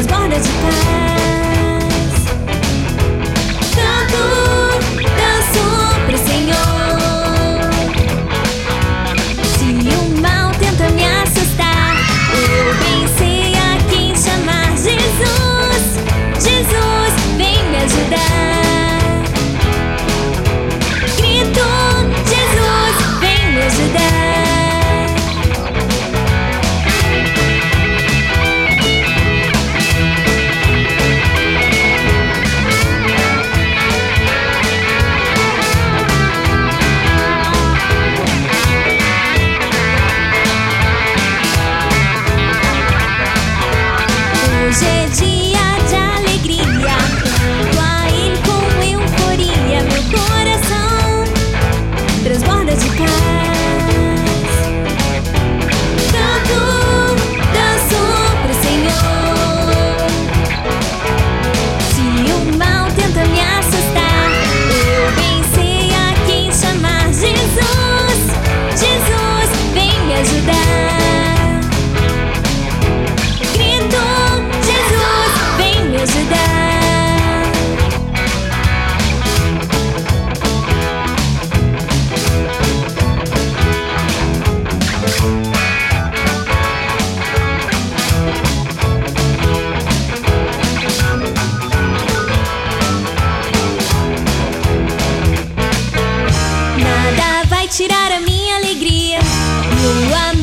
as blind as you can. Może dziś tirar a minha alegria. Amor